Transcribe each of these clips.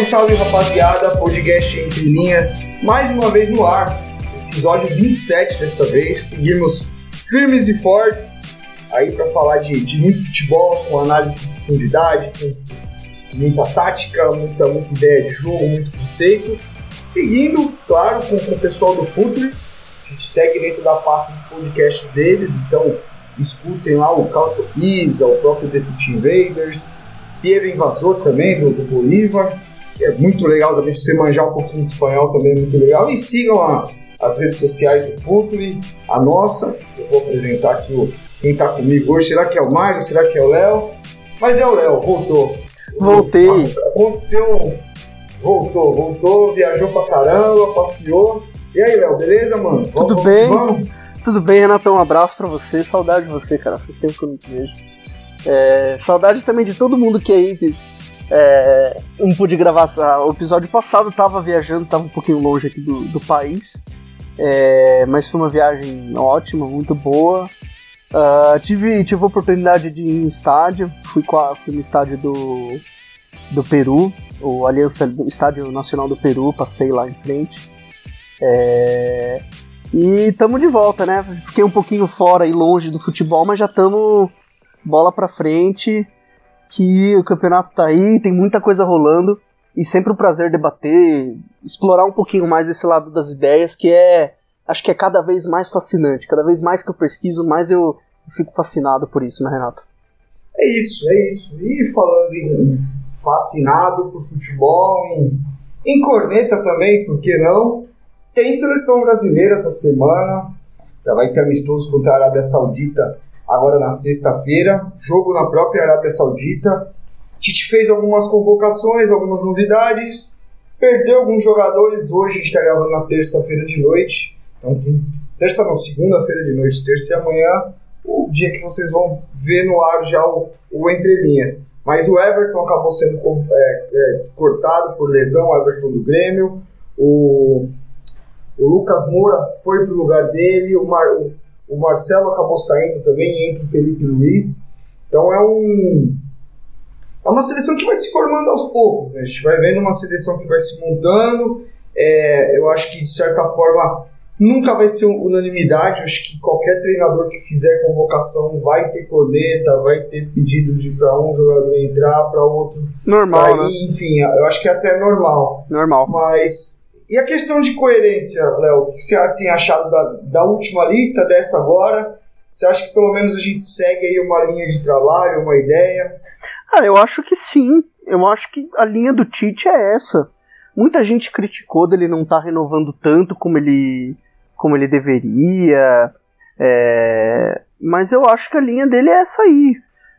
Salve, salve rapaziada, podcast Entre Linhas, mais uma vez no ar, episódio 27 dessa vez. Seguimos firmes e fortes aí para falar de, de muito futebol, com análise de profundidade, com muita tática, muita, muita ideia de jogo, muito conceito. Seguindo, claro, com, com o pessoal do Futuri, a gente segue dentro da pasta de podcast deles, então escutem lá o Calcio Pisa, o próprio The Invaders, Piero Invasor também, do, do Bolívar é muito legal também, se você manjar um pouquinho de espanhol também é muito legal. E sigam a- as redes sociais do Futuri, a nossa, eu vou apresentar aqui o, quem tá comigo hoje, será que é o Mário, será que é o Léo? Mas é o Léo, voltou. Voltei. Aconteceu, voltou, voltou, viajou pra caramba, passeou. E aí, Léo, beleza, mano? Tudo Vamos- bem? Vamos? Tudo bem, Renato? Um abraço pra você. Saudade de você, cara. Faz tempo que eu não te vejo. É, saudade também de todo mundo que aí é, não pude gravar o episódio passado. Tava viajando, tava um pouquinho longe aqui do, do país. É, mas foi uma viagem ótima, muito boa. Ah, tive, tive a oportunidade de ir em estádio. Fui, fui no estádio do, do Peru, o Aliança, Estádio Nacional do Peru. Passei lá em frente. É, e tamo de volta, né? Fiquei um pouquinho fora e longe do futebol, mas já tamo bola pra frente, que o campeonato tá aí, tem muita coisa rolando e sempre um prazer debater, explorar um pouquinho mais esse lado das ideias, que é acho que é cada vez mais fascinante. Cada vez mais que eu pesquiso, mais eu fico fascinado por isso, né, Renato? É isso, é isso. E falando em fascinado por futebol, em, em corneta também, por que não? Tem seleção brasileira essa semana. Já vai ter amistoso contra a Arábia Saudita agora na sexta-feira. Jogo na própria Arábia Saudita. Tite fez algumas convocações, algumas novidades. Perdeu alguns jogadores. Hoje a gente está gravando na terça-feira de noite. Então, terça não, segunda-feira de noite, terça e amanhã o dia que vocês vão ver no ar já o, o Entre Linhas. Mas o Everton acabou sendo é, é, cortado por lesão, o Everton do Grêmio. O, o Lucas Moura foi pro lugar dele. O, Mar- o- o Marcelo acabou saindo também, entra o Felipe Luiz. Então é um. É uma seleção que vai se formando aos poucos. né? A gente vai vendo uma seleção que vai se montando. É, eu acho que, de certa forma, nunca vai ser unanimidade. Eu acho que qualquer treinador que fizer convocação vai ter corneta, vai ter pedido de para um jogador entrar, para outro Normal, sair. né? Enfim, eu acho que é até normal. Normal. Mas. E a questão de coerência, Léo? O que você tem achado da, da última lista, dessa agora? Você acha que pelo menos a gente segue aí uma linha de trabalho, uma ideia? Ah, eu acho que sim. Eu acho que a linha do Tite é essa. Muita gente criticou dele não estar renovando tanto como ele, como ele deveria. é, mas eu acho que a linha dele é essa aí.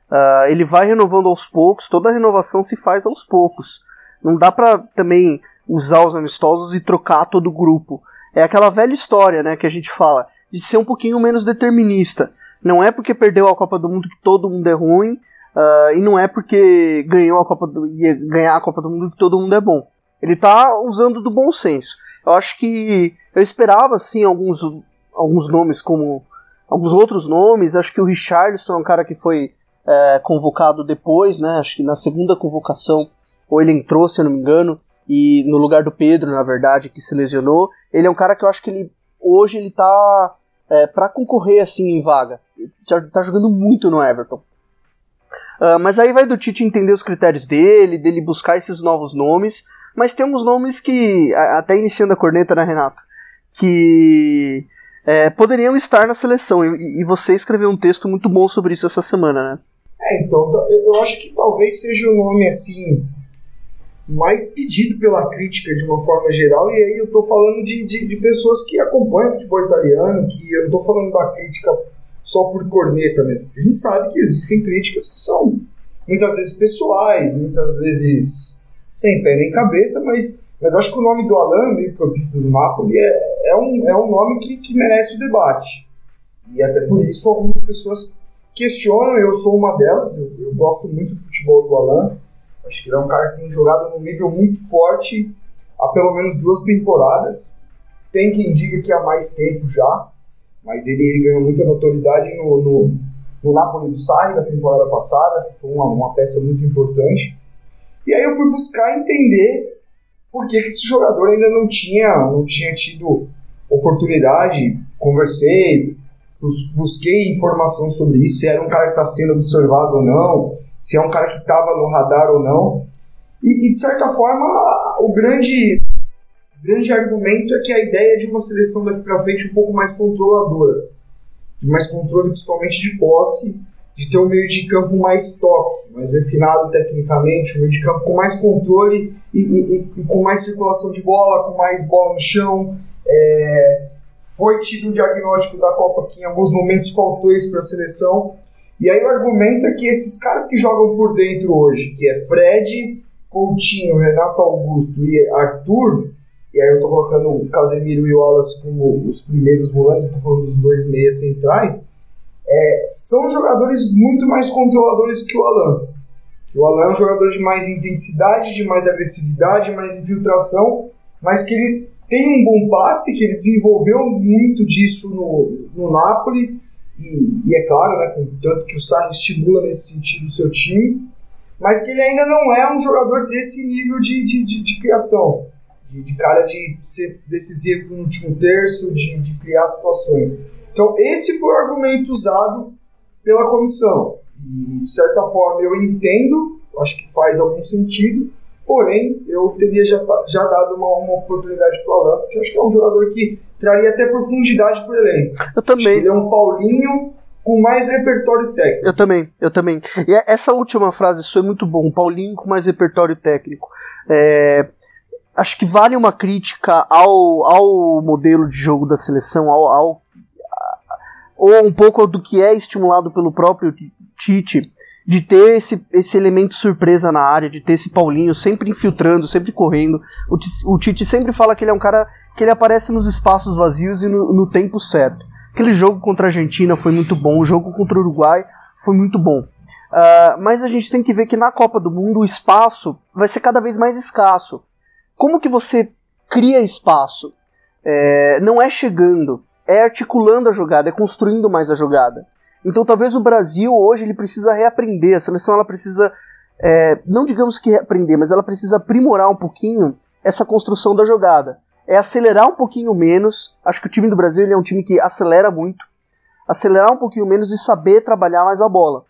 Ah, ele vai renovando aos poucos, toda renovação se faz aos poucos. Não dá pra também usar os amistosos e trocar todo o grupo. É aquela velha história, né, que a gente fala, de ser um pouquinho menos determinista. Não é porque perdeu a Copa do Mundo que todo mundo é ruim, ah, e não é porque ganhou a Copa do, ia ganhar a Copa do Mundo que todo mundo é bom. Ele tá usando do bom senso. Eu acho que eu esperava assim alguns, alguns nomes como alguns outros nomes. Acho que o Richardson é um cara que foi é, convocado depois, né? Acho que na segunda convocação ou ele entrou, se eu não me engano, e no lugar do Pedro, na verdade, que se lesionou. Ele é um cara que eu acho que ele hoje ele tá é, para concorrer assim em vaga. Tá, tá jogando muito no Everton. Ah, mas aí vai do Tite entender os critérios dele, dele buscar esses novos nomes. Mas tem uns nomes que, até iniciando a corneta, né, Renato? Que é, poderiam estar na seleção. E, e você escreveu um texto muito bom sobre isso essa semana, né? É, então, eu acho que talvez seja o nome assim mais pedido pela crítica de uma forma geral, e aí eu tô falando de, de, de pessoas que acompanham o futebol italiano, que eu não tô falando da crítica só por corneta mesmo. A gente sabe que existem críticas que são muitas vezes pessoais, muitas vezes sem pé nem cabeça, mas, mas acho que o nome do Alan, meio campista do Napoli, é, é, um, é um nome que, que merece o debate. E até por isso algumas pessoas questionam, eu sou uma delas, eu, eu gosto muito do futebol do Alan, acho que ele é um cara que tem jogado num nível muito forte há pelo menos duas temporadas, tem quem diga que há mais tempo já, mas ele, ele ganhou muita notoriedade no, no, no Napoli do Sarri da temporada passada, que foi uma, uma peça muito importante. E aí eu fui buscar entender por que, que esse jogador ainda não tinha, não tinha tido oportunidade. Conversei, busquei informação sobre isso, se era um cara que está sendo observado ou não, se é um cara que estava no radar ou não. E, e, de certa forma, o grande, grande argumento é que a ideia de uma seleção daqui para frente um pouco mais controladora, de mais controle principalmente de posse, de ter um meio de campo mais toque, mais refinado tecnicamente, um meio de campo com mais controle e, e, e com mais circulação de bola, com mais bola no chão. É, foi tido um diagnóstico da Copa que em alguns momentos faltou isso para a seleção. E aí o argumento é que esses caras que jogam por dentro hoje, que é Fred, Coutinho, Renato Augusto e Arthur, e aí eu estou colocando o Casemiro e o Wallace como os primeiros volantes, estou falando dos dois meias centrais, é, são jogadores muito mais controladores que o Alan. O Alan é um jogador de mais intensidade, de mais agressividade, mais infiltração, mas que ele tem um bom passe, que ele desenvolveu muito disso no, no Napoli, e, e é claro, né, tanto que o Sarri estimula nesse sentido o seu time, mas que ele ainda não é um jogador desse nível de, de, de, de criação, de, de, cara de ser decisivo no último terço, de, de criar situações. Então, esse foi o argumento usado pela comissão. E, de certa forma, eu entendo, acho que faz algum sentido, Porém, eu teria já, já dado uma, uma oportunidade para o Alan, porque acho que é um jogador que traria até profundidade para o elenco. Eu também. ele é um Paulinho com mais repertório técnico. Eu também, eu também. E é, essa última frase foi muito bom, Paulinho com mais repertório técnico. É, acho que vale uma crítica ao, ao modelo de jogo da seleção, ao, ao ou um pouco do que é estimulado pelo próprio Tite de ter esse, esse elemento surpresa na área, de ter esse Paulinho sempre infiltrando, sempre correndo. O, o Tite sempre fala que ele é um cara que ele aparece nos espaços vazios e no, no tempo certo. Aquele jogo contra a Argentina foi muito bom, o jogo contra o Uruguai foi muito bom. Uh, mas a gente tem que ver que na Copa do Mundo o espaço vai ser cada vez mais escasso. Como que você cria espaço? É, não é chegando, é articulando a jogada, é construindo mais a jogada. Então talvez o Brasil hoje ele precisa reaprender, a seleção ela precisa, é, não digamos que reaprender, mas ela precisa aprimorar um pouquinho essa construção da jogada. É acelerar um pouquinho menos, acho que o time do Brasil ele é um time que acelera muito, acelerar um pouquinho menos e saber trabalhar mais a bola.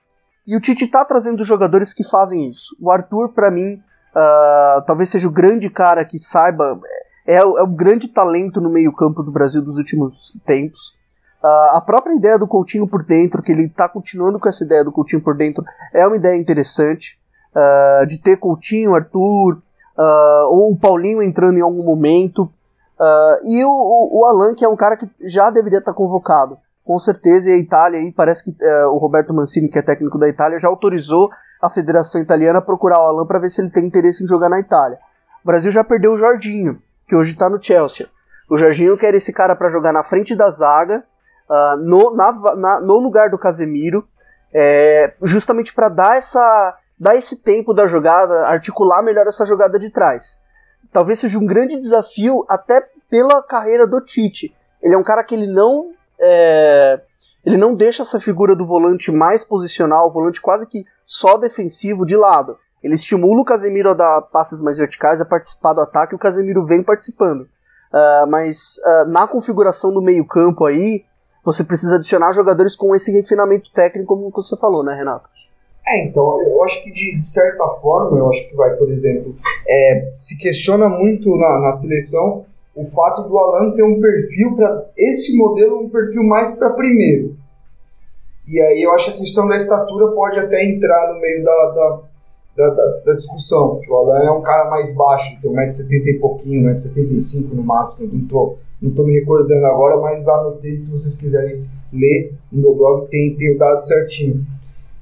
E o Tite está trazendo jogadores que fazem isso. O Arthur, para mim, uh, talvez seja o grande cara que saiba, é, é, o grande talento no meio-campo do Brasil dos últimos tempos. Uh, a própria ideia do Coutinho por dentro, que ele está continuando com essa ideia do Coutinho por dentro, é uma ideia interessante. Uh, de ter Coutinho, Arthur, uh, ou o Paulinho entrando em algum momento. e o, o, Alan, que é um cara que já deveria estar tá convocado. Com certeza, e a Itália, aí parece que eh, o Roberto Mancini, que é técnico da Itália, já autorizou a Federação Italiana a procurar o Alan para ver se ele tem interesse em jogar na Itália. O Brasil já perdeu o Jorginho, que hoje está no Chelsea. O Jorginho quer esse cara para jogar na frente da zaga, uh, no, na, na, no lugar do Casemiro, é, justamente para dar essa dar esse tempo da jogada, articular melhor essa jogada de trás. Talvez seja um grande desafio até pela carreira do Tite. Ele é um cara que ele não é, ele não deixa essa figura do volante mais posicional, volante quase que só defensivo de lado. Ele estimula o Casemiro a dar passes mais verticais, a participar do ataque, e o Casemiro vem participando. Uh, mas uh, na configuração do meio campo aí, você precisa adicionar jogadores com esse refinamento técnico, como você falou, né, Renato? É, então, eu acho que de, certa forma, eu acho que vai, por exemplo, é, se questiona muito na, na seleção o fato do Alan ter um perfil para esse modelo, um perfil mais para primeiro. E aí eu acho que a questão da estatura pode até entrar no meio da, da, da, da, da discussão. O Alan é um cara mais baixo, tem 1,70m e pouquinho, 1,75m no máximo, não não estou me recordando agora, mas lá no texto, se vocês quiserem lê no meu blog, tem, tem o dado certinho.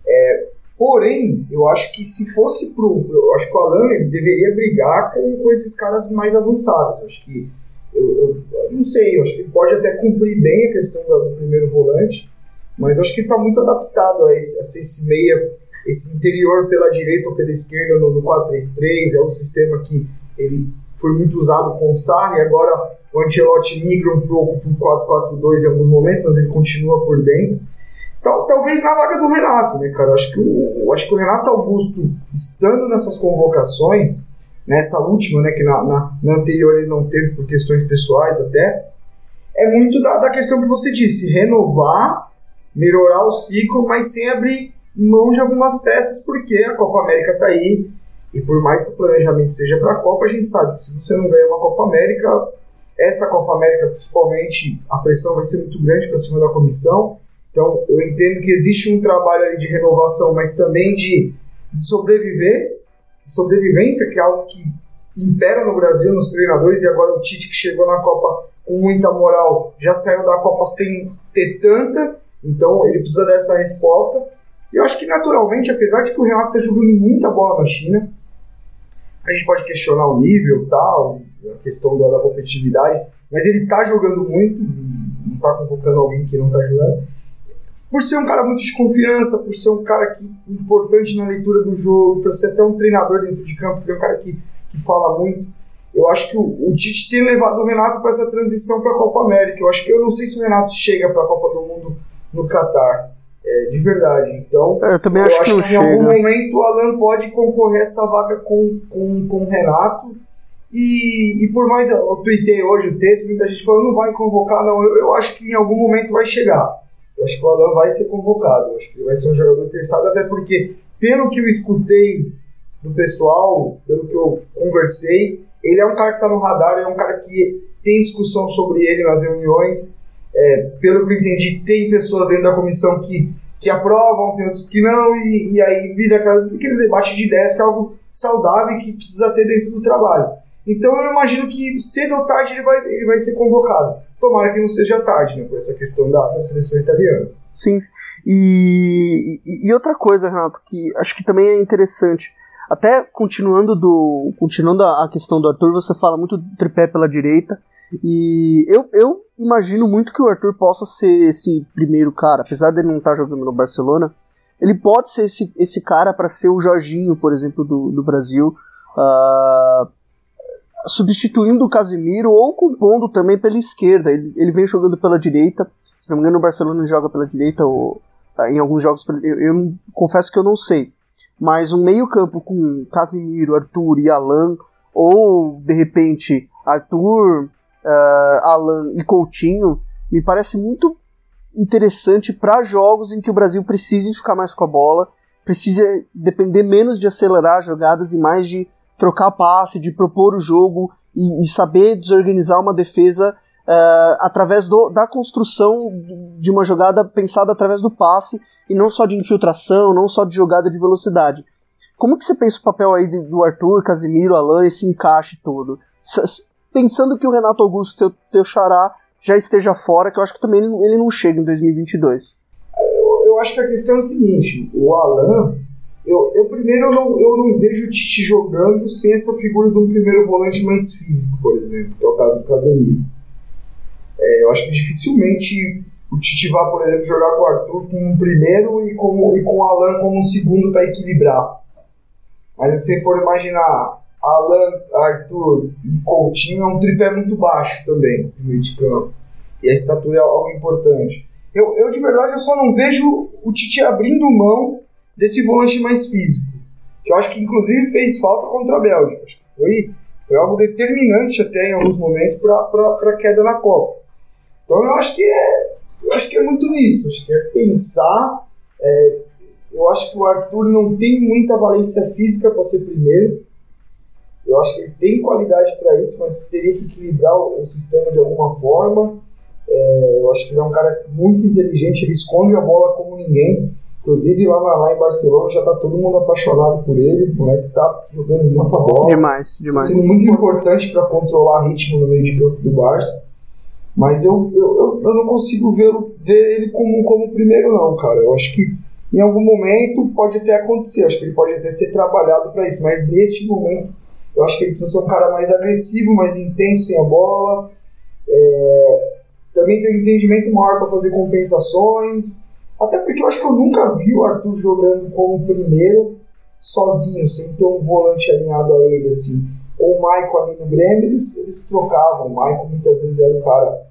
É, porém, eu acho que se fosse pro. Eu acho que o Alan ele deveria brigar com, com esses caras mais avançados. Eu acho que. Eu, eu, não sei, eu acho que ele pode até cumprir bem a questão do, primeiro volante, mas acho que está muito adaptado a esse, a esse meia, esse interior pela direita ou pela esquerda no, no 4-3-3. É um sistema que ele foi muito usado com o Sarri, agora o Ancelotti migra um pouco para o 4-4-2 em alguns momentos, mas ele continua por dentro. Então, talvez na vaga do Renato, né, cara? Acho que o, acho que o Renato Augusto, estando nessas convocações, nessa última, né, que na, na, na, anterior ele não teve por questões pessoais até, é muito da, da questão que você disse, renovar, melhorar o ciclo, mas sem abrir mão de algumas peças, porque a Copa América está aí, e por mais que o planejamento seja para a Copa, a gente sabe que se você não ganha uma Copa América, essa Copa América, principalmente, a pressão vai ser muito grande para cima da comissão. Então, eu entendo que existe um trabalho de renovação, mas também de, de sobreviver, sobrevivência, que é algo que impera no Brasil, nos treinadores, e agora o Tite, que chegou na Copa com muita moral, já saiu da Copa sem ter tanta, então ele precisa dessa resposta. E eu acho que, naturalmente, apesar de que o Renato está jogando muita bola na China, a gente pode questionar o nível tal, a questão da, da competitividade, mas ele está jogando muito, não está convocando alguém que não está jogando. Por ser um cara muito de confiança, por ser um cara que, importante na leitura do jogo, por ser até um treinador dentro de campo, porque é um cara que, que fala muito. Eu acho que o, o Tite tem levado o Renato para essa transição para a Copa América. Eu acho que eu não sei se o Renato chega para a Copa do Mundo no Catar. É, de verdade. Então, é, eu também acho, eu acho que, que, em algum momento o Alan pode concorrer essa vaga com, com, com o Renato. E, e por mais eu tuitei hoje o texto, muita gente falou, não vai convocar, não. Eu, eu acho que em algum momento vai chegar. Eu acho que o Alan vai ser convocado. Eu acho que ele vai ser um jogador testado, até porque, pelo que eu escutei do pessoal, pelo que eu conversei, ele é um cara que está no radar, ele é um cara que tem discussão sobre ele nas reuniões. É, pelo que eu entendi, tem pessoas dentro da comissão que, que aprovam, tem outros que não, e, e aí vira aquele debate de ideias que é algo saudável e que precisa ter dentro do trabalho. Então eu imagino que cedo ou tarde ele vai, ele vai ser convocado. Tomara que não seja tarde, né, por essa questão da, da seleção italiana. Sim. E, e, outra coisa, Renato, que acho que também é interessante. Até continuando do continuando a, a questão do Arthur, você fala muito do tripé pela direita. E eu, eu imagino muito que o Arthur possa ser esse primeiro cara, apesar dele não estar tá jogando no Barcelona, ele pode ser esse, esse cara para ser o Jorginho, por exemplo, do, do Brasil. Uh, substituindo o Casemiro ou compondo também pela esquerda. Ele, ele vem jogando pela direita. Se não me engano, o Barcelona joga pela direita ou tá, em alguns jogos. Eu, eu confesso que eu não sei. Mas um meio-campo com Casemiro, Arthur e Alan, ou de repente Arthur, uh, Alan e Coutinho, me parece muito interessante para jogos em que o Brasil precise ficar mais com a bola, precisa depender menos de acelerar jogadas e mais de trocar passe, de propor o jogo e, e saber desorganizar uma defesa uh, através do, da construção de uma jogada pensada através do passe e não só de infiltração, não só de jogada de velocidade. Como que você pensa o papel aí do Arthur, Casimiro, Alain, esse encaixe todo? Pensando que o Renato Augusto, teu, teu xará, já esteja fora, que eu acho que também ele não chega em 2022. Eu, eu acho que a questão é o seguinte, o Alain, eu, eu primeiro eu não, eu não vejo o Tite jogando sem essa figura de um primeiro volante mais físico, por exemplo, que é o caso do Casemiro. É, eu acho que dificilmente o Tite vai, por exemplo, jogar com o Arthur com um primeiro e com, e com o Alan como um segundo para equilibrar. Mas se você for imaginar Alan, Arthur e Coutinho, é um tripé muito baixo também no meio de campo. E a estatura é algo importante. Eu, eu de verdade eu só não vejo o Tite abrindo mão desse volante mais físico, que eu acho que inclusive fez falta contra a Bélgica. Foi, foi algo determinante até em alguns momentos para a queda na Copa. Então eu acho que é, eu acho que é muito nisso, acho que é pensar. É, eu acho que o Arthur não tem muita valência física para ser primeiro. Eu acho que ele tem qualidade para isso, mas teria que equilibrar o, o sistema de alguma forma. É, eu acho que ele é um cara muito inteligente, ele esconde a bola como ninguém. Inclusive lá, lá em Barcelona já tá todo mundo apaixonado por ele. O moleque tá jogando muita bola. Demais, demais. Tá sendo muito importante para controlar ritmo no meio de campo do Barça. Mas eu, eu, eu, eu não consigo ver, ver ele como, como primeiro, não, cara. Eu acho que em algum momento pode até acontecer, acho que ele pode até ser trabalhado para isso, mas neste momento eu acho que ele precisa ser um cara mais agressivo, mais intenso sem a bola. É, também tem um entendimento maior para fazer compensações. Até porque eu acho que eu nunca vi o Arthur jogando como primeiro, sozinho, sem ter um volante alinhado a ele, assim. O Michael ali no Grêmio, eles, eles trocavam. O Michael muitas vezes era o cara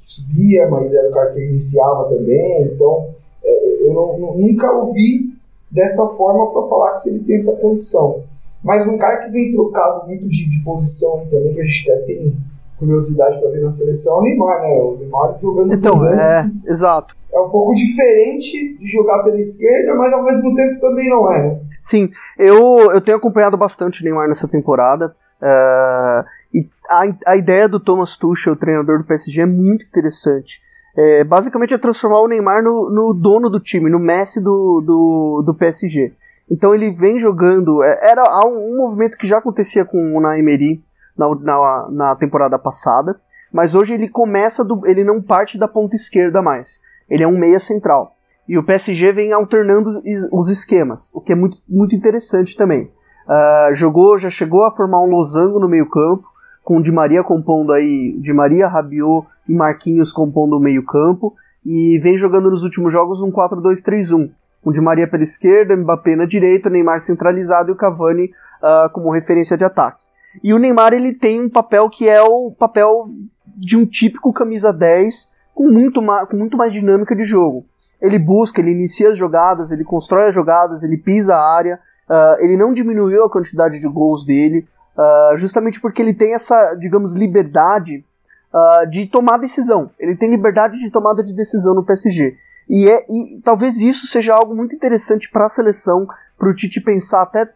que subia, mas era o cara que iniciava também. Então, é, eu não, nunca ouvi dessa forma para falar que se ele tem essa condição. Mas um cara que vem trocado muito de, de posição também, que a gente até tem curiosidade para ver na seleção, é o Neymar, né? O Neymar jogando Então, é, exato. É um pouco diferente de jogar pela esquerda, mas ao mesmo tempo também não é, né? Sim, eu, eu tenho acompanhado bastante o Neymar nessa temporada. Uh, e a, a ideia do Thomas Tuchel, o treinador do PSG, é muito interessante. É, basicamente é transformar o Neymar no, no, dono do time, no Messi do, do, do PSG. Então ele vem jogando. É, era um, movimento que já acontecia com o Naimeri na, na, na, temporada passada, mas hoje ele começa do, ele não parte da ponta esquerda mais. Ele é um meia central. E o PSG vem alternando os, os esquemas, o que é muito, muito interessante também. Uh, jogou, já chegou a formar um losango no meio-campo, com o Di Maria compondo aí, Di Maria, Rabiot e Marquinhos compondo o meio-campo, e vem jogando nos últimos jogos um 4-2-3-1, com Di Maria pela esquerda, Mbappé na direita, Neymar centralizado e o Cavani uh, como referência de ataque. E o Neymar ele tem um papel que é o papel de um típico camisa 10 com muito, com muito mais dinâmica de jogo. Ele busca, ele inicia as jogadas, ele constrói as jogadas, ele pisa a área, uh, ele não diminuiu a quantidade de gols dele, uh, justamente porque ele tem essa, digamos, liberdade uh, de tomar decisão. Ele tem liberdade de tomada de decisão no PSG. E, é, e talvez isso seja algo muito interessante para a seleção, para o Tite pensar até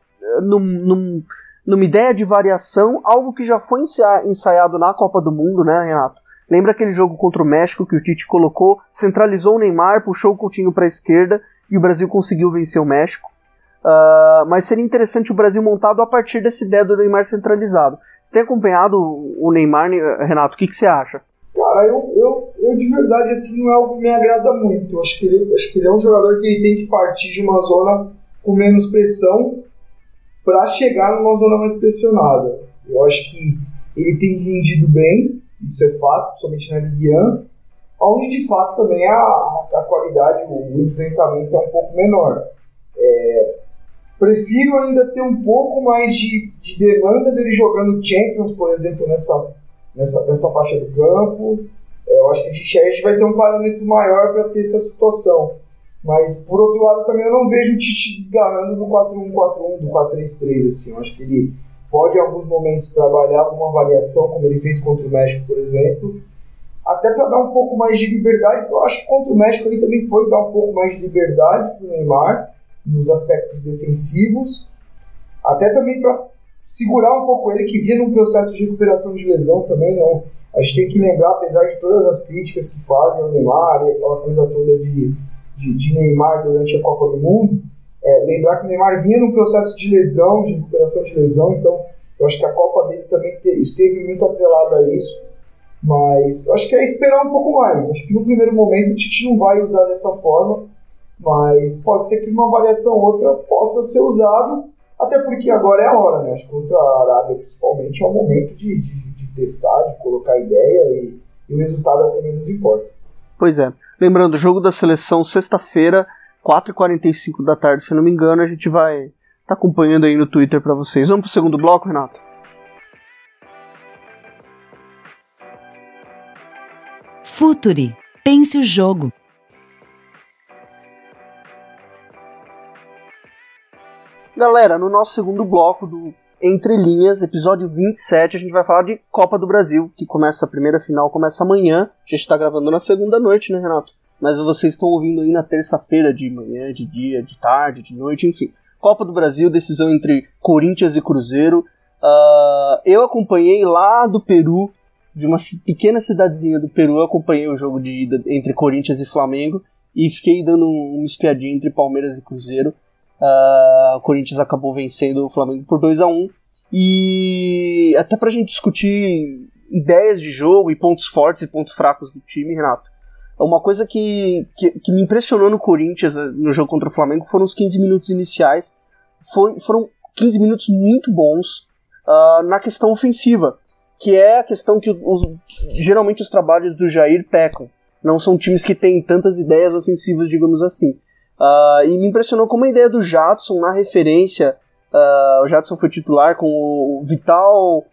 num, num, numa ideia de variação, algo que já foi ensaiado na Copa do Mundo, né, Renato? Lembra aquele jogo contra o México que o Tite colocou, centralizou o Neymar, puxou o Coutinho para a esquerda e o Brasil conseguiu vencer o México? Uh, mas seria interessante o Brasil montado a partir dessa ideia do Neymar centralizado. Você tem acompanhado o Neymar, Renato? O que, que você acha? Cara, eu, eu, eu de verdade, assim, não é algo que me agrada muito. Eu acho que, ele, acho que ele é um jogador que ele tem que partir de uma zona com menos pressão para chegar numa zona mais pressionada. Eu acho que ele tem rendido bem, isso é fato, somente na Ligue 1, onde de fato também a, a qualidade, o, o enfrentamento é um pouco menor. É, prefiro ainda ter um pouco mais de, de demanda dele jogando Champions, por exemplo, nessa, nessa, nessa faixa do campo. É, eu acho que a gente, a gente vai ter um parâmetro maior para ter essa situação. Mas, por outro lado, também eu não vejo o Tite desgarrando do 4-1-4-1, do 4-3-3. Assim. Eu acho que ele pode, em alguns momentos, trabalhar com uma variação, como ele fez contra o México, por exemplo, até para dar um pouco mais de liberdade. Eu acho que contra o México ele também foi dar um pouco mais de liberdade para o Neymar, nos aspectos defensivos, até também para segurar um pouco ele, que via num processo de recuperação de lesão também. não A gente tem que lembrar, apesar de todas as críticas que fazem ao Neymar e aquela coisa toda de, de, de Neymar durante a Copa do Mundo, é, lembrar que o Neymar vinha num processo de lesão, de recuperação de lesão, então eu acho que a Copa dele também te, esteve muito atrelada a isso. Mas eu acho que é esperar um pouco mais. Eu acho que no primeiro momento o Tite não vai usar dessa forma, mas pode ser que uma variação ou outra possa ser usado, até porque agora é a hora, né? Acho que contra a Arábia, principalmente, é o momento de, de, de testar, de colocar ideia e, e o resultado é o que menos importa. Pois é. Lembrando, jogo da seleção sexta-feira, 4h45 da tarde, se não me engano, a gente vai tá acompanhando aí no Twitter para vocês. Vamos pro segundo bloco, Renato? Futuri. Pense o jogo. Galera, no nosso segundo bloco do Entre Linhas, episódio 27, a gente vai falar de Copa do Brasil, que começa a primeira final, começa amanhã. A gente tá gravando na segunda noite, né, Renato? Mas vocês estão ouvindo aí na terça-feira, de manhã, de dia, de tarde, de noite, enfim. Copa do Brasil, decisão entre Corinthians e Cruzeiro. Uh, eu acompanhei lá do Peru, de uma pequena cidadezinha do Peru, eu acompanhei o jogo de ida entre Corinthians e Flamengo e fiquei dando uma espiadinha entre Palmeiras e Cruzeiro. Uh, o Corinthians acabou vencendo o Flamengo por 2 a 1 E até pra gente discutir ideias de jogo e pontos fortes e pontos fracos do time, Renato. Uma coisa que, que, que me impressionou no Corinthians eh, no jogo contra o Flamengo foram os 15 minutos iniciais. Foi, foram 15 minutos muito bons uh, na questão ofensiva, que é a questão que os, geralmente os trabalhos do Jair pecam. Não são times que têm tantas ideias ofensivas, digamos assim. Uh, e me impressionou como a ideia do Jadson na referência. Uh, o Jadson foi titular com o Vital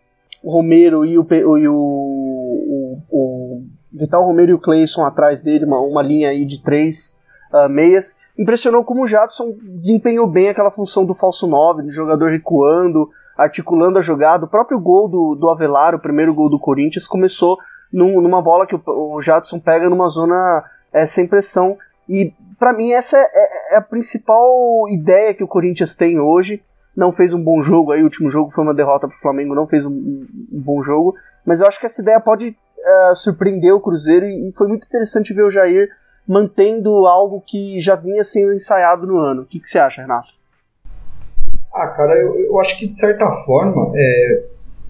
Romero e o, o, o, o Vital Romero e o Clayson atrás dele, uma, uma linha aí de três uh, meias. Impressionou como o Jadson desempenhou bem aquela função do falso 9, do jogador recuando, articulando a jogada. O próprio gol do, do Avelar, o primeiro gol do Corinthians, começou num, numa bola que o, o Jadson pega numa zona é, sem pressão. E para mim essa é, é, é, a principal ideia que o Corinthians tem hoje. Não fez um bom jogo aí, o último jogo foi uma derrota para o Flamengo, não fez um, um, bom jogo. Mas eu acho que essa ideia pode uh, surpreender o Cruzeiro e, e foi muito interessante ver o Jair mantendo algo que já vinha sendo ensaiado no ano. O que, que você acha, Renato? Ah, cara, eu, eu acho que de certa forma é,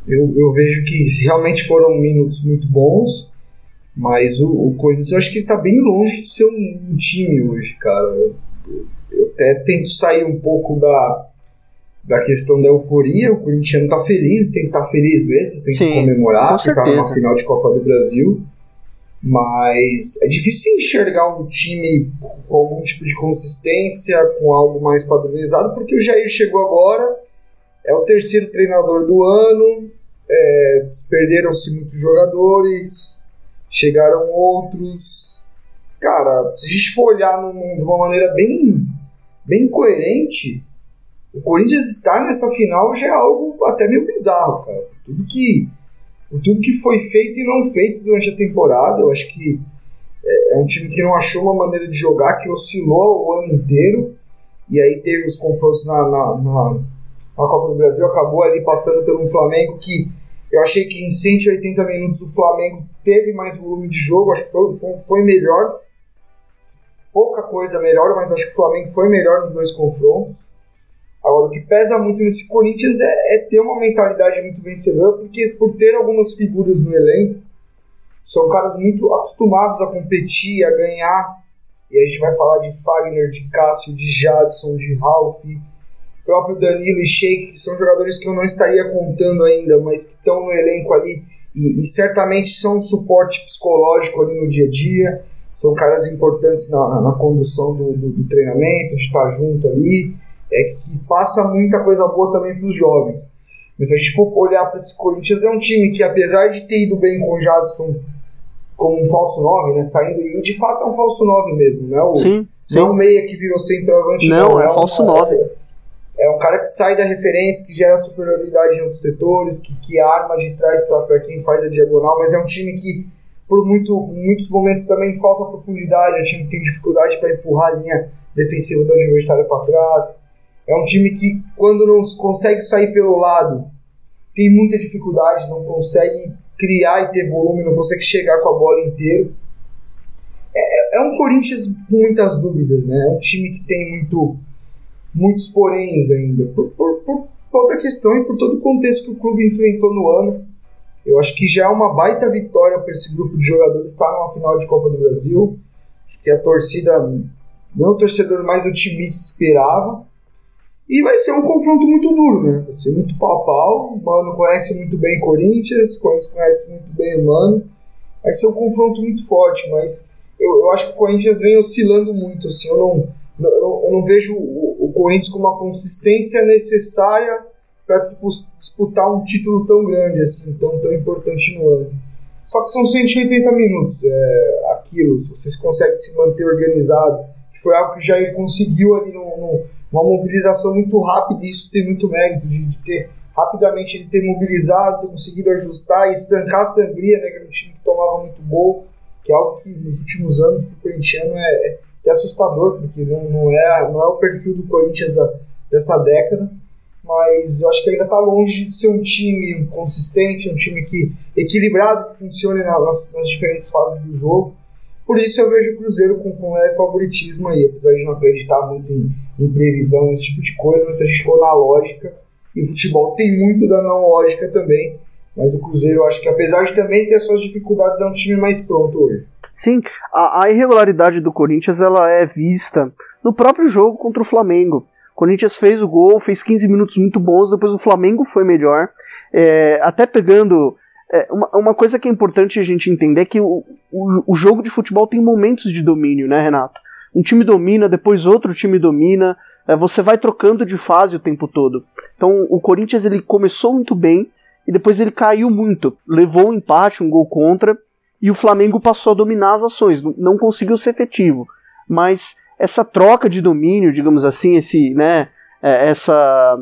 eu, eu vejo que realmente foram minutos muito bons, mas o, o Corinthians eu acho que está bem longe de ser um, um time hoje, cara. Eu, eu, até tento sair um pouco da, da questão da euforia. O Corinthians está feliz, tem que estar tá feliz mesmo, tem Sim, que comemorar, porque está numa final de Copa do Brasil. Mas é difícil enxergar um time com algum tipo de consistência, com algo mais padronizado, porque o Jair chegou agora, é o terceiro treinador do ano, é, perderam-se muitos jogadores, chegaram outros. Cara, se a gente for olhar num, de uma maneira bem, bem coerente, o Corinthians estar nessa final já é algo até meio bizarro, cara. Tudo que por tudo que foi feito e não feito durante a temporada. Eu acho que é, é um time que não achou uma maneira de jogar, que oscilou o ano inteiro. E aí teve os confrontos na, na, na, na Copa do Brasil, acabou ali passando pelo um Flamengo que eu achei que em 180 minutos o Flamengo teve mais volume de jogo, acho que foi, foi, melhor. Pouca coisa melhor, mas acho que o Flamengo foi melhor nos dois confrontos. Agora, o que pesa muito nesse Corinthians é, é, ter uma mentalidade muito vencedora, porque por ter algumas figuras no elenco, são caras muito acostumados a competir, a ganhar. E a gente vai falar de Fagner, de Cássio, de Jadson, de Ralph, próprio Danilo e Sheik, que são jogadores que eu não estaria contando ainda, mas que estão no elenco ali e, e certamente são um suporte psicológico ali no dia a dia. São caras importantes na, na, na condução do, do, do treinamento, de estar junto ali é que passa muita coisa boa também para os jovens. Mas se a gente for olhar para esse Corinthians, é um time que, apesar de ter ido bem com o Jadson como um falso 9, né? Saindo, e de fato é um falso 9 mesmo, né? O, sim, sim. Não o meia que virou centroavante, não. Não, é, um falso 9. É, é, um cara que sai da referência, que gera superioridade em outros setores, que, que arma de trás para quem faz a diagonal, mas é um time que, por muito, muitos momentos, também falta profundidade. É um time que tem dificuldade para empurrar a linha defensiva do adversário para trás é um time que, quando não consegue sair pelo lado, tem muita dificuldade, não consegue criar e ter volume, não consegue chegar com a bola inteiro. É, é um Corinthians com muitas dúvidas, né? É um time que tem muito, muitos poréns ainda, por, por, por toda a questão e por todo o contexto que o clube enfrentou no ano. Eu acho que já é uma baita vitória para esse grupo de jogadores estar numa final de Copa do Brasil. Acho que a torcida, não o torcedor mais otimista esperava. E vai ser um confronto muito duro, né? Vai ser muito pau pau. O Mano conhece muito bem Corinthians, Corinthians conhece muito bem o Mano. Vai ser um confronto muito forte, mas eu, eu acho que o Corinthians vem oscilando muito. Assim, eu, não, eu, eu não vejo Corinthians com uma consistência necessária para disputar um título tão grande, assim, tão, tão importante no ano. Só que são 180 minutos. É, aquilo, se vocês conseguem se manter organizado, que foi algo que o Jair conseguiu ali no, no uma mobilização muito rápida, e isso tem muito mérito de, de ter rapidamente ele ter mobilizado, ter conseguido ajustar e estancar a sangria, né, que era um time que tomava muito gol, que é algo que nos últimos anos para o corintiano é, é, assustador, porque não, não, é, não é o perfil do Corinthians da, dessa década, mas eu acho que ainda está longe de ser um time consistente, um time que equilibrado, que funcione nas, nas diferentes fases do jogo. Por isso eu vejo o Cruzeiro com, com leve favoritismo aí, apesar de não acreditar muito em, em previsão, esse tipo de coisa, mas se a gente for na lógica, e o futebol tem muito da não lógica também, Mas o Cruzeiro, eu acho que apesar de também ter suas dificuldades, é um time mais pronto hoje. Sim, a, a irregularidade do Corinthians ela é vista no próprio jogo contra o Flamengo. O Corinthians fez o gol, fez 15 minutos muito bons, depois o Flamengo foi melhor. É, até pegando. É, uma, uma, coisa que é importante a gente entender é que o, o, o, jogo de futebol tem momentos de domínio, né, Renato? Um time domina, depois outro time domina, é, você vai trocando de fase o tempo todo. Então o Corinthians ele começou muito bem e depois ele caiu muito, levou um empate, um gol contra, e o Flamengo passou a dominar as ações, não conseguiu ser efetivo. Mas essa troca de domínio, digamos assim, esse, né, é, essa,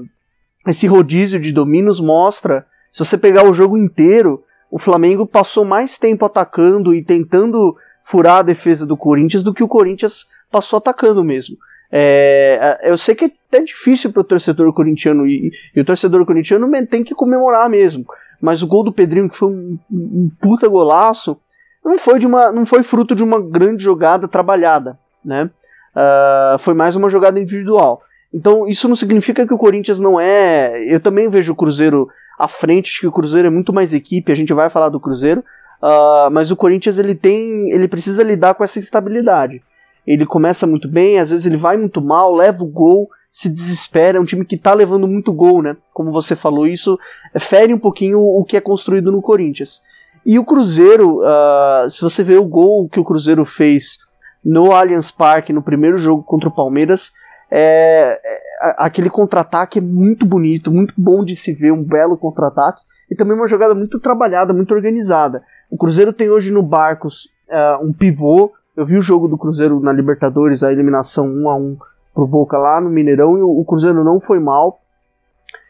esse rodízio de domínios mostra, se você pegar o jogo inteiro, o Flamengo passou mais tempo atacando e tentando furar a defesa do Corinthians do que o Corinthians passou atacando mesmo. É, eu sei que é até difícil para o torcedor corintiano e, e, o torcedor corintiano tem que comemorar mesmo. Mas o gol do Pedrinho, que foi um, um puta golaço, não foi, de uma, não foi fruto de uma grande jogada trabalhada, né? Uh, foi mais uma jogada individual. Então isso não significa que o Corinthians não é. Eu também vejo o Cruzeiro à frente, acho que o Cruzeiro é muito mais equipe, a gente vai falar do Cruzeiro, uh, mas o Corinthians ele tem. ele precisa lidar com essa instabilidade. Ele começa muito bem, às vezes ele vai muito mal, leva o gol, se desespera, é um time que tá levando muito gol, né? Como você falou, isso fere um pouquinho o que é construído no Corinthians. E o Cruzeiro, uh, se você vê o gol que o Cruzeiro fez no Allianz Parque no primeiro jogo contra o Palmeiras, é, é, aquele contra-ataque é muito bonito, muito bom de se ver, um belo contra-ataque, e também uma jogada muito trabalhada, muito organizada. O Cruzeiro tem hoje no Barcos uh, um pivô, eu vi o jogo do Cruzeiro na Libertadores, a eliminação 1 a 1 pro Boca lá no Mineirão, e o, Cruzeiro não foi mal,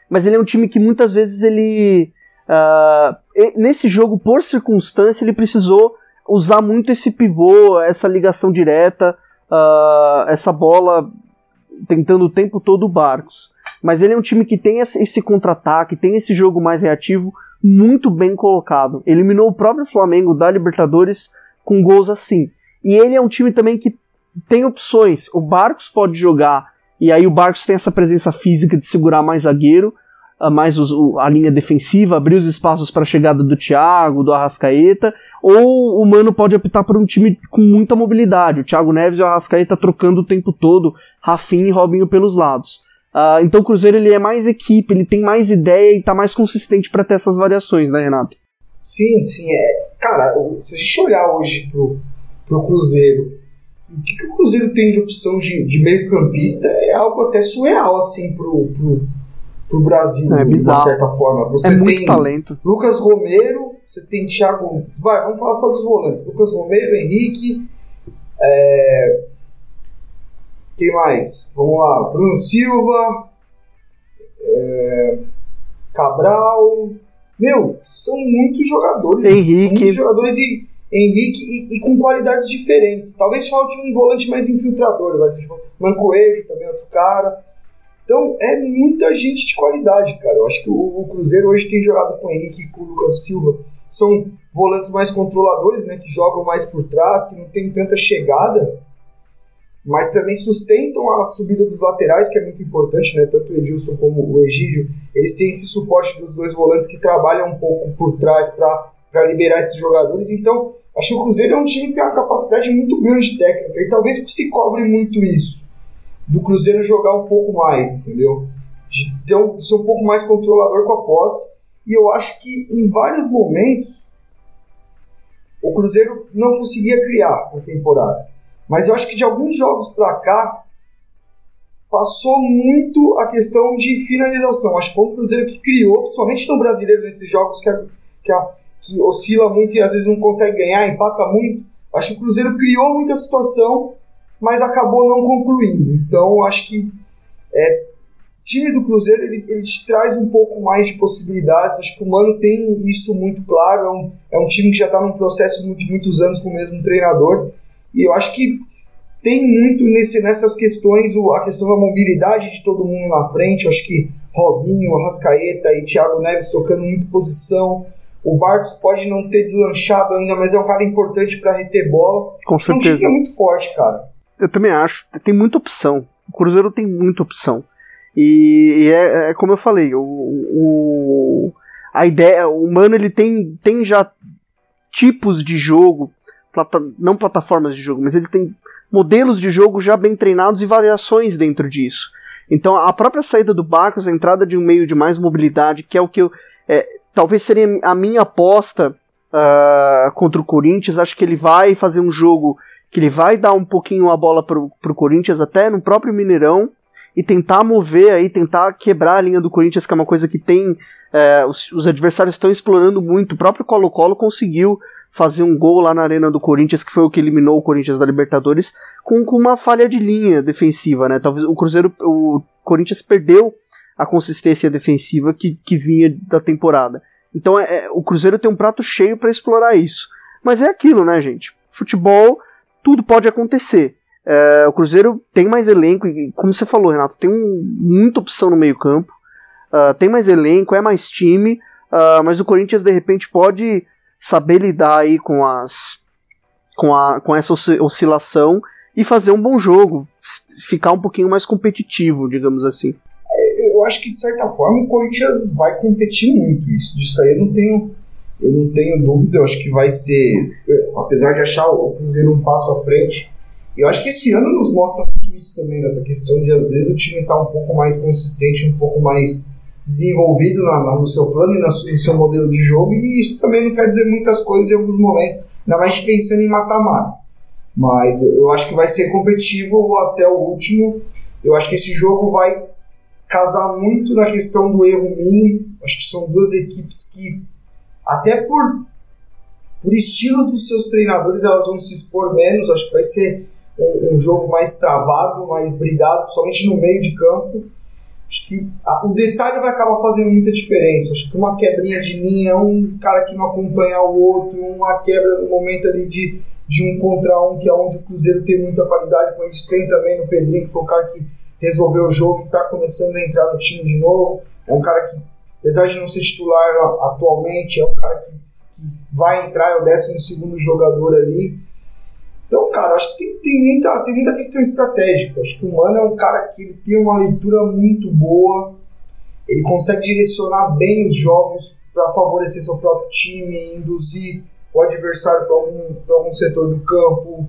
mas ele é um time que muitas vezes ele... Uh, nesse jogo, por circunstância, ele precisou usar muito esse pivô, essa ligação direta, uh, essa bola tentando o tempo todo o Barcos. Mas ele é um time que tem esse contra-ataque, tem esse jogo mais reativo muito bem colocado. Eliminou o próprio Flamengo da Libertadores com gols assim. E ele é um time também que tem opções. O Barcos pode jogar, e aí o Barcos tem essa presença física de segurar mais zagueiro, ah, mais a linha defensiva, abrir os espaços para a chegada do Thiago, do Arrascaeta, ou o Mano pode optar por um time com muita mobilidade. O Thiago Neves e o Arrascaeta trocando o tempo todo, Rafinha e Robinho pelos lados. Uh, então o Cruzeiro ele é mais equipe, ele tem mais ideia e está mais consistente para ter essas variações, né, Renato? Sim, sim. É, cara, se a gente olhar hoje pro, pro Cruzeiro, o que, que o Cruzeiro tem de opção de, de meio-campista é algo até surreal, assim, pro, pro, pro Brasil, é, de uma certa forma. Você é muito tem talento. Lucas Romero, você tem Thiago. Vai, vamos falar só dos volantes. Lucas Romero, Henrique. É... Quem mais? Vamos lá. Bruno Silva. É... Cabral. Meu, são muitos jogadores. Henrique. Muitos jogadores e. Henrique e, e, com qualidades diferentes. Talvez falte um volante mais infiltrador, vai ser tipo Mancoejo também, outro cara. Então é muita gente de qualidade, cara. Eu acho que o, o Cruzeiro hoje tem jogado com o Henrique e com o Lucas Silva. São volantes mais controladores, né? Que jogam mais por trás, que não tem tanta chegada, mas também sustentam a subida dos laterais, que é muito importante, né? Tanto o Edilson como o Egídio, eles têm esse suporte dos dois volantes que trabalham um pouco por trás para liberar esses jogadores. Então, acho que o Cruzeiro é um time que tem uma capacidade muito grande técnica e talvez se cobre muito isso do Cruzeiro jogar um pouco mais, entendeu? De ter um, ser um pouco mais controlador com a posse. E eu acho que em vários momentos o Cruzeiro não conseguia criar na temporada. Mas eu acho que de alguns jogos para cá passou muito a questão de finalização. Acho que foi o Cruzeiro que criou, principalmente no brasileiro, nesses jogos que, que, que oscila muito e às vezes não consegue ganhar, empata muito. Acho que o Cruzeiro criou muita situação mas acabou não concluindo. Então, acho que é, time do Cruzeiro ele, ele te traz um pouco mais de possibilidades. Acho que o Mano tem isso muito claro. É um, é um time que já está num processo de muitos anos com o mesmo treinador. E eu acho que tem muito nesse, nessas questões a questão da mobilidade de todo mundo na frente. Eu acho que Robinho, Arrascaeta e Thiago Neves tocando muito posição. O Barcos pode não ter deslanchado ainda, mas é um cara importante para reter bola. Com certeza. É um time é muito forte, cara eu também acho. Tem muita opção. O Cruzeiro tem muita opção. E, e é, é, como eu falei, o, o, a ideia, o Mano ele tem, tem já tipos de jogo, plata, não plataformas de jogo, mas ele tem modelos de jogo já bem treinados e variações dentro disso. Então a própria saída do Barcos, a entrada de um meio de mais mobilidade, que é o que eu. É, talvez seria a minha aposta uh, contra o Corinthians. Acho que ele vai fazer um jogo que ele vai dar um pouquinho a bola pro, pro Corinthians, até no próprio Mineirão, e tentar mover aí, tentar quebrar a linha do Corinthians, que é uma coisa que tem. É, os, os adversários estão explorando muito. O próprio Colo-Colo conseguiu fazer um gol lá na arena do Corinthians, que foi o que eliminou o Corinthians da Libertadores, com, com uma falha de linha defensiva, né? Talvez o Cruzeiro, o Corinthians perdeu a consistência defensiva que, que vinha da temporada. Então é, é o Cruzeiro tem um prato cheio para explorar isso. Mas é aquilo, né, gente? Futebol, tudo pode acontecer. É, o Cruzeiro tem mais elenco, e como você falou, Renato, tem um, muita opção no meio-campo, uh, tem mais elenco, é mais time, uh, mas o Corinthians de repente pode saber lidar aí com as com, a, com essa oscilação e fazer um bom jogo, ficar um pouquinho mais competitivo, digamos assim. Eu acho que de certa forma o Corinthians vai competir muito isso. Disso aí eu não tenho, eu não tenho dúvida. Eu acho que vai ser, apesar de achar o Cruzeiro um passo à frente, eu acho que esse ano nos mostra muito isso também, nessa questão de às vezes o time estar tá um pouco mais consistente, um pouco mais desenvolvido na, na, no seu plano e no seu modelo de jogo, e isso também não quer dizer muitas coisas em alguns momentos, ainda mais pensando em mata-mata. Mas eu acho que vai ser competitivo até o último. Eu acho que esse jogo vai casar muito na questão do erro mínimo. Acho que são duas equipes que, até por, por estilos dos seus treinadores, elas vão se expor menos. Acho que vai ser um, um jogo mais travado, mais brigado, somente no meio de campo. Acho que a, o detalhe vai acabar fazendo muita diferença. Acho que uma quebrinha de linha, um cara que não acompanha o outro, uma quebra no momento ali de, de um contra um, que é onde o Cruzeiro tem muita qualidade, como a gente tem também no Pedrinho, que foi o cara que resolveu o jogo, está começando a entrar no time de novo. É um cara que, apesar de não ser titular atualmente, é um cara que, que vai entrar, é o 12 jogador ali. Então, cara, acho que tem, tem, muita, tem muita questão estratégica. Acho que o Mano é um cara que ele tem uma leitura muito boa, ele consegue direcionar bem os jogos para favorecer seu próprio time, induzir o adversário para algum, algum setor do campo,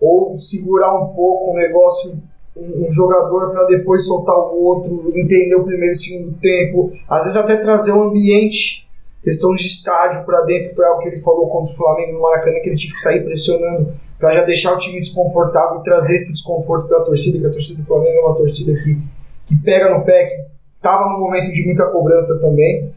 ou segurar um pouco o negócio, um, jogador para depois soltar o outro, entender o primeiro e segundo tempo, às vezes até trazer um ambiente, questão de estádio para dentro, que foi algo que ele falou contra o Flamengo no Maracanã, que ele tinha que sair pressionando para já deixar o time desconfortável e trazer esse desconforto para a torcida, que a torcida do Flamengo é uma torcida que, que pega no pé, que estava num momento de muita cobrança também.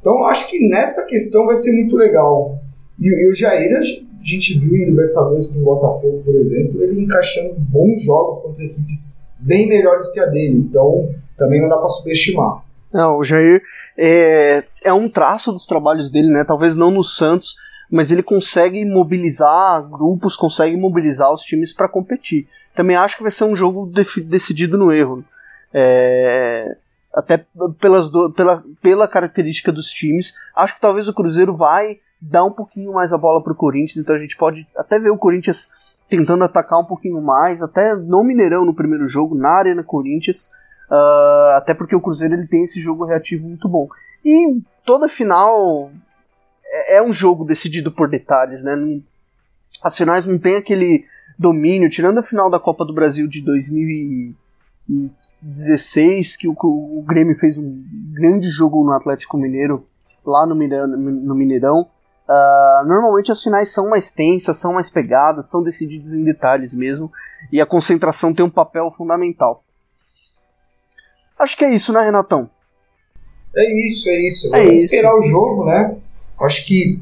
Então acho que nessa questão vai ser muito legal. E, e o Jair, a gente viu em Libertadores com o Botafogo, por exemplo, ele encaixando bons jogos contra equipes bem melhores que a dele. Então também não dá para subestimar. Não, o Jair é, é um traço dos trabalhos dele, né? Talvez não no Santos, mas ele consegue mobilizar grupos, consegue mobilizar os times para competir. Também acho que vai ser um jogo decidido no erro. É, até pelas do, pela, pela característica dos times. Acho que talvez o Cruzeiro vai dar um pouquinho mais a bola para o Corinthians, então a gente pode até ver o Corinthians tentando atacar um pouquinho mais, até no Mineirão no primeiro jogo, na Arena Corinthians, uh, até porque o Cruzeiro ele tem esse jogo reativo muito bom. E toda final é, é um jogo decidido por detalhes, né? As finais não tem aquele domínio, tirando a final da Copa do Brasil de 2016, que o, o Grêmio fez um grande jogo no Atlético Mineiro, lá no Mineirão. No Mineirão. Uh, normalmente as finais são mais tensas, são mais pegadas, são decididas em detalhes mesmo, e a concentração tem um papel fundamental. Acho que é isso, né, Renatão? É isso, é isso. É Vamos isso. esperar o jogo, né? Acho que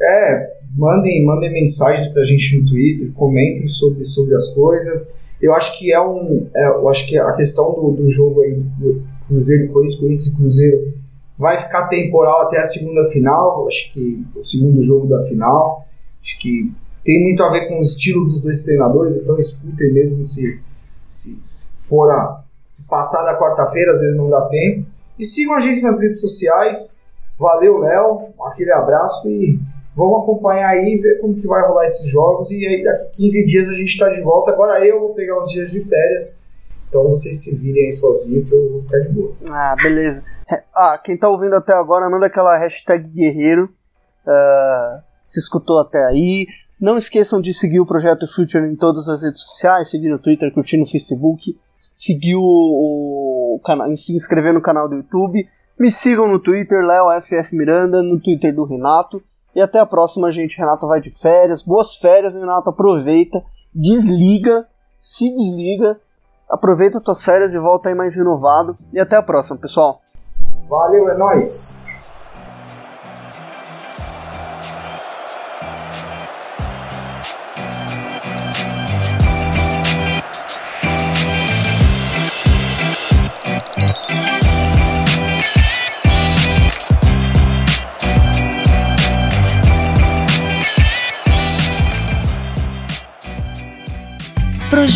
é, mandem, mandem mensagens pra gente no Twitter, comentem sobre, sobre as coisas. Eu acho que é um. É, eu acho que a questão do, do jogo aí do Cruzeiro Corinthians, Corinthians e Cruzeiro vai ficar temporal até a segunda final. Acho que o segundo jogo da final. Acho que tem muito a ver com o estilo dos dois treinadores, então escutem mesmo se, se for a, se passar da quarta-feira, às vezes não dá tempo. E sigam a gente nas redes sociais. Valeu, Léo. Aquele abraço e vamos acompanhar aí, ver como que vai rolar esses jogos. E aí daqui 15 dias a gente está de volta. Agora eu vou pegar uns dias de férias. Então vocês se virem aí sozinhos que eu vou ficar de boa. Ah, beleza. Ah, quem tá ouvindo até agora, manda aquela hashtag guerreiro. Uh, se escutou até aí. Não esqueçam de seguir o Projeto Future em todas as redes sociais, seguir no Twitter, curtir no Facebook, seguir o, o canal, se inscrever no canal do YouTube. Me sigam no Twitter, LeoFF Miranda, no Twitter do Renato. E até a próxima, gente. Renato vai de férias. Boas férias, Renato. Aproveita, desliga, se desliga. Aproveita tuas férias e volta aí mais renovado. E até a próxima, pessoal. Valeu, é nóis!